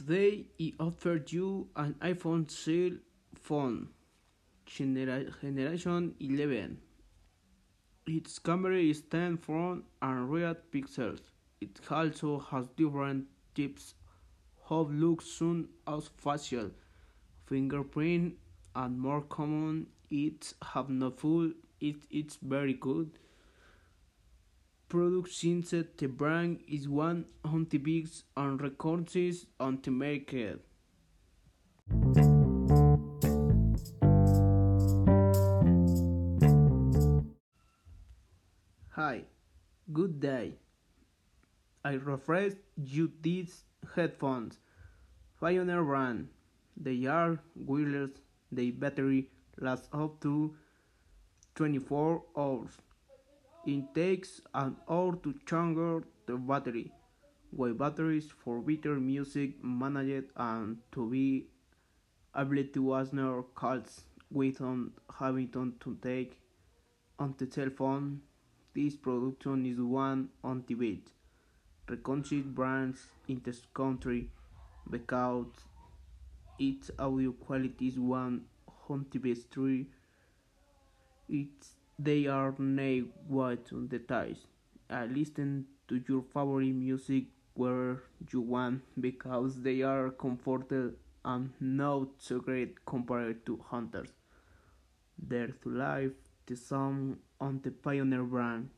Today he offered you an iPhone cell phone genera- generation 11. Its camera is 10 front and rear pixels. It also has different types of looks soon as facial, fingerprint, and more common. It have no full. It it's very good. Product since the brand is one of the biggest and records on the market. Hi, good day. I refresh you these headphones. Pioneer brand. They are wireless. Their battery lasts up to 24 hours. It takes an hour to charge the battery. With batteries for better music managed and to be able to answer calls without having to take on the cell phone. This production is one on the best recognized brands in this country because its audio quality is one on the best three. It's they are nailed white on the ties. I listen to your favorite music where you want because they are comfortable and not so great compared to hunters. Dare to live the song on the Pioneer brand.